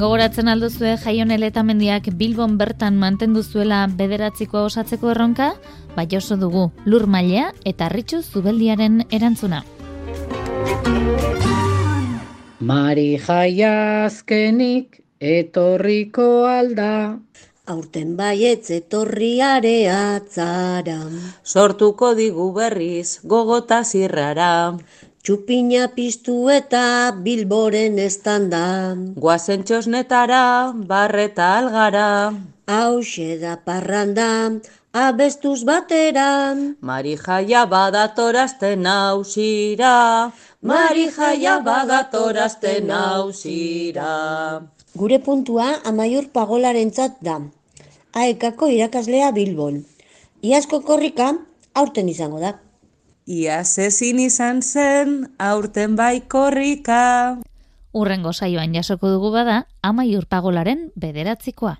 Gogoratzen alduzue jaion eletamendiak Bilbon bertan mantendu zuela bederatzikoa osatzeko erronka, bai oso dugu lur mailea eta ritxu zubeldiaren erantzuna. Mari jaiazkenik etorriko alda, aurten baietz etorriare atzara. Sortuko digu berriz gogota zirrara, Txupina piztu eta bilboren estanda. guazen txosnetara, barreta algara. Hauxe da parranda, abestuz batera. Mari jaia badatorazten nausira, Mari jaia badatorazten nausira. Gure puntua amaiur pagolarentzat da. Aekako irakaslea Bilbon. Iazko korrika aurten izango da. Iaz ezin izan zen, aurten bai korrika. Urrengo saioan jasoko dugu bada, amaiur pagolaren bederatzikoa.